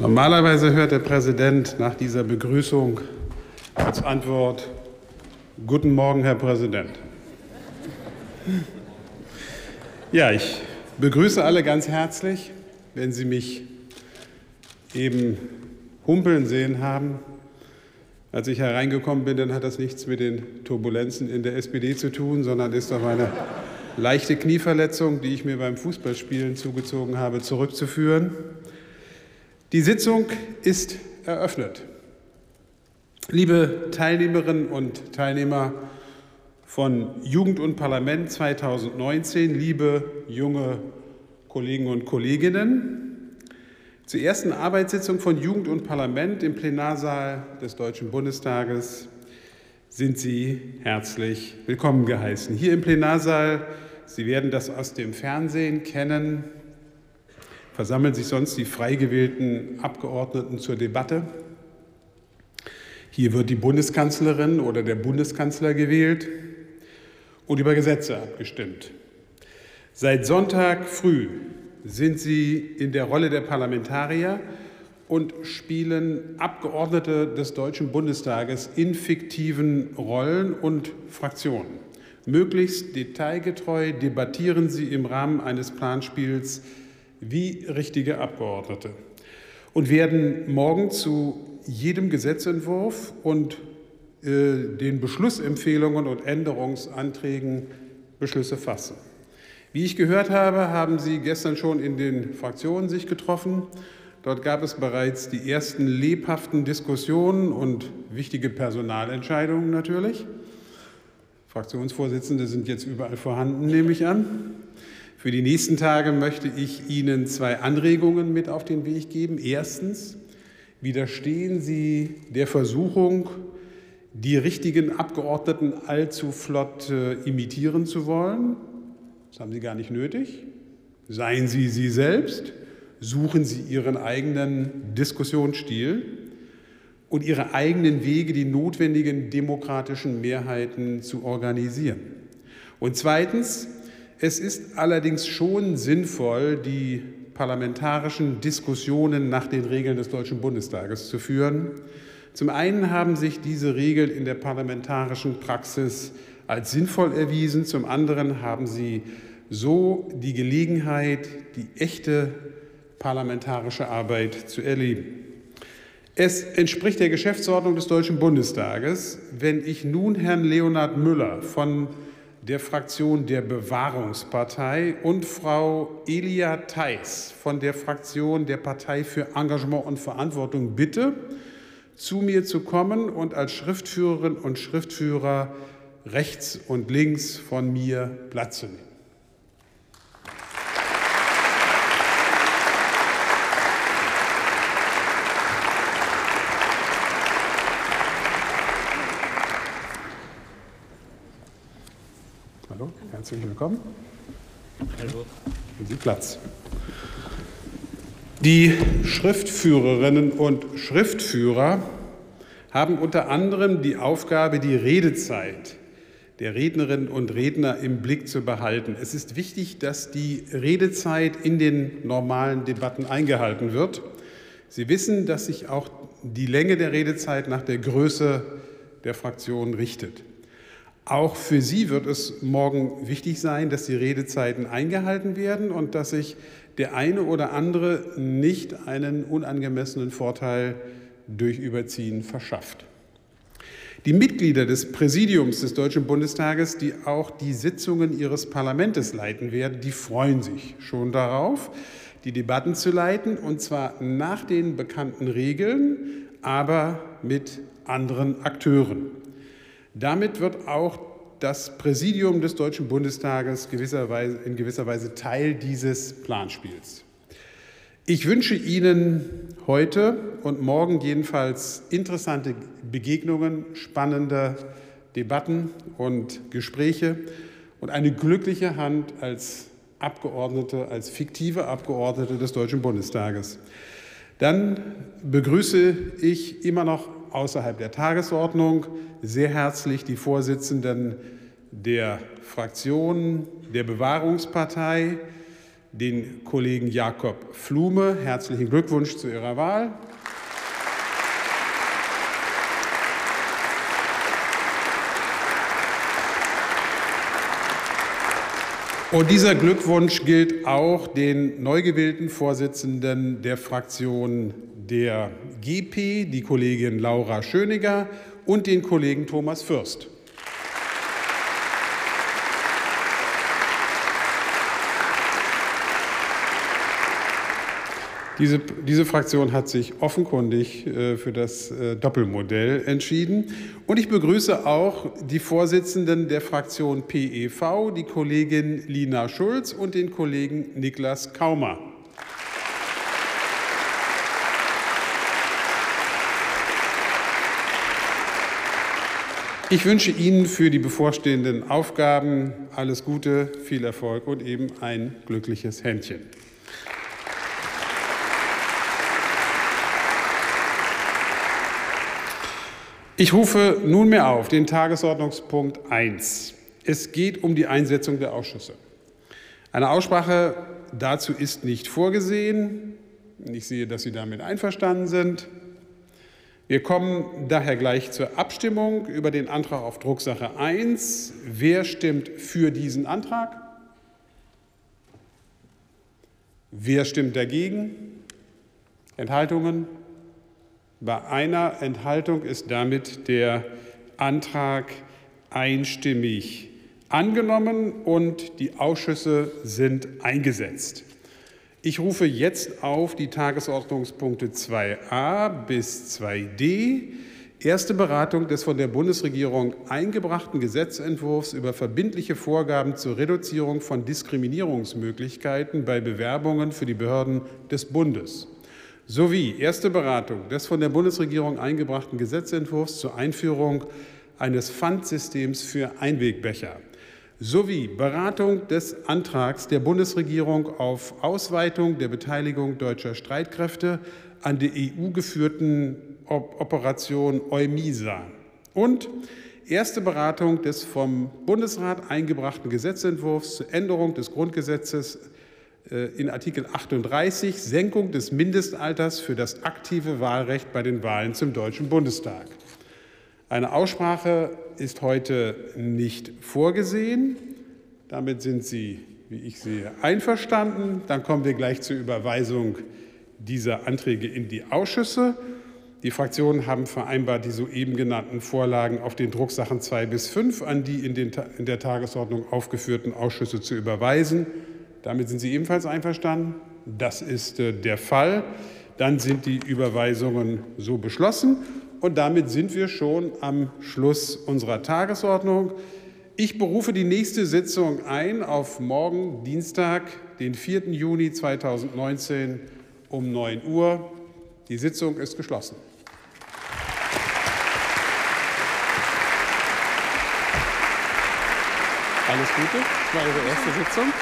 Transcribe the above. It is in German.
Normalerweise hört der Präsident nach dieser Begrüßung als Antwort Guten Morgen, Herr Präsident. Ja, ich begrüße alle ganz herzlich. Wenn Sie mich eben humpeln sehen haben, als ich hereingekommen bin, dann hat das nichts mit den Turbulenzen in der SPD zu tun, sondern ist auf eine leichte Knieverletzung, die ich mir beim Fußballspielen zugezogen habe, zurückzuführen. Die Sitzung ist eröffnet. Liebe Teilnehmerinnen und Teilnehmer von Jugend und Parlament 2019, liebe junge Kollegen und Kolleginnen, zur ersten Arbeitssitzung von Jugend und Parlament im Plenarsaal des Deutschen Bundestages sind Sie herzlich willkommen geheißen. Hier im Plenarsaal, Sie werden das aus dem Fernsehen kennen, versammeln sich sonst die frei gewählten Abgeordneten zur Debatte. Hier wird die Bundeskanzlerin oder der Bundeskanzler gewählt und über Gesetze abgestimmt. Seit Sonntag früh sind Sie in der Rolle der Parlamentarier und spielen Abgeordnete des Deutschen Bundestages in fiktiven Rollen und Fraktionen. Möglichst detailgetreu debattieren Sie im Rahmen eines Planspiels wie richtige Abgeordnete und werden morgen zu jedem Gesetzentwurf und äh, den Beschlussempfehlungen und Änderungsanträgen Beschlüsse fassen. Wie ich gehört habe, haben Sie gestern schon in den Fraktionen sich getroffen. Dort gab es bereits die ersten lebhaften Diskussionen und wichtige Personalentscheidungen natürlich. Fraktionsvorsitzende sind jetzt überall vorhanden, nehme ich an. Für die nächsten Tage möchte ich Ihnen zwei Anregungen mit auf den Weg geben. Erstens, widerstehen Sie der Versuchung, die richtigen Abgeordneten allzu flott äh, imitieren zu wollen. Das haben Sie gar nicht nötig. Seien Sie Sie selbst, suchen Sie Ihren eigenen Diskussionsstil und Ihre eigenen Wege, die notwendigen demokratischen Mehrheiten zu organisieren. Und zweitens, es ist allerdings schon sinnvoll, die parlamentarischen Diskussionen nach den Regeln des Deutschen Bundestages zu führen. Zum einen haben sich diese Regeln in der parlamentarischen Praxis als sinnvoll erwiesen, zum anderen haben sie so die Gelegenheit, die echte parlamentarische Arbeit zu erleben. Es entspricht der Geschäftsordnung des Deutschen Bundestages, wenn ich nun Herrn Leonhard Müller von der Fraktion der Bewahrungspartei und Frau Elia Theis von der Fraktion der Partei für Engagement und Verantwortung bitte, zu mir zu kommen und als Schriftführerin und Schriftführer rechts und links von mir Platz zu nehmen. Herzlich willkommen. Hallo. Nehmen Sie Platz. Die Schriftführerinnen und Schriftführer haben unter anderem die Aufgabe, die Redezeit der Rednerinnen und Redner im Blick zu behalten. Es ist wichtig, dass die Redezeit in den normalen Debatten eingehalten wird. Sie wissen, dass sich auch die Länge der Redezeit nach der Größe der Fraktion richtet. Auch für Sie wird es morgen wichtig sein, dass die Redezeiten eingehalten werden und dass sich der eine oder andere nicht einen unangemessenen Vorteil durch Überziehen verschafft. Die Mitglieder des Präsidiums des Deutschen Bundestages, die auch die Sitzungen ihres Parlaments leiten werden, die freuen sich schon darauf, die Debatten zu leiten, und zwar nach den bekannten Regeln, aber mit anderen Akteuren. Damit wird auch das Präsidium des Deutschen Bundestages gewisserweise, in gewisser Weise Teil dieses Planspiels. Ich wünsche Ihnen heute und morgen jedenfalls interessante Begegnungen, spannende Debatten und Gespräche und eine glückliche Hand als Abgeordnete, als fiktive Abgeordnete des Deutschen Bundestages. Dann begrüße ich immer noch außerhalb der Tagesordnung sehr herzlich die Vorsitzenden der Fraktionen der Bewahrungspartei, den Kollegen Jakob Flume. Herzlichen Glückwunsch zu Ihrer Wahl. Und dieser Glückwunsch gilt auch den neu gewählten Vorsitzenden der Fraktion der GP, die Kollegin Laura Schöniger und den Kollegen Thomas Fürst. Diese, diese, Fraktion hat sich offenkundig äh, für das äh, Doppelmodell entschieden. Und ich begrüße auch die Vorsitzenden der Fraktion PEV, die Kollegin Lina Schulz und den Kollegen Niklas Kaumer. Ich wünsche Ihnen für die bevorstehenden Aufgaben alles Gute, viel Erfolg und eben ein glückliches Händchen. Ich rufe nunmehr auf den Tagesordnungspunkt 1. Es geht um die Einsetzung der Ausschüsse. Eine Aussprache dazu ist nicht vorgesehen. Ich sehe, dass Sie damit einverstanden sind. Wir kommen daher gleich zur Abstimmung über den Antrag auf Drucksache 1. Wer stimmt für diesen Antrag? Wer stimmt dagegen? Enthaltungen? Bei einer Enthaltung ist damit der Antrag einstimmig angenommen und die Ausschüsse sind eingesetzt. Ich rufe jetzt auf die Tagesordnungspunkte 2a bis 2d. Erste Beratung des von der Bundesregierung eingebrachten Gesetzentwurfs über verbindliche Vorgaben zur Reduzierung von Diskriminierungsmöglichkeiten bei Bewerbungen für die Behörden des Bundes sowie erste Beratung des von der Bundesregierung eingebrachten Gesetzentwurfs zur Einführung eines Pfandsystems für Einwegbecher sowie Beratung des Antrags der Bundesregierung auf Ausweitung der Beteiligung deutscher Streitkräfte an der EU-geführten Operation EUMISA und erste Beratung des vom Bundesrat eingebrachten Gesetzentwurfs zur Änderung des Grundgesetzes äh, in Artikel 38 Senkung des Mindestalters für das aktive Wahlrecht bei den Wahlen zum Deutschen Bundestag. Eine Aussprache ist heute nicht vorgesehen. Damit sind Sie, wie ich sehe, einverstanden. Dann kommen wir gleich zur Überweisung dieser Anträge in die Ausschüsse. Die Fraktionen haben vereinbart, die soeben genannten Vorlagen auf den Drucksachen 2 bis 5 an die in, den, in der Tagesordnung aufgeführten Ausschüsse zu überweisen. Damit sind Sie ebenfalls einverstanden? Das ist äh, der Fall. Dann sind die Überweisungen so beschlossen. Und damit sind wir schon am Schluss unserer Tagesordnung. Ich berufe die nächste Sitzung ein auf morgen, Dienstag, den 4. Juni 2019 um 9 Uhr. Die Sitzung ist geschlossen. Alles Gute. Das war Ihre erste Sitzung.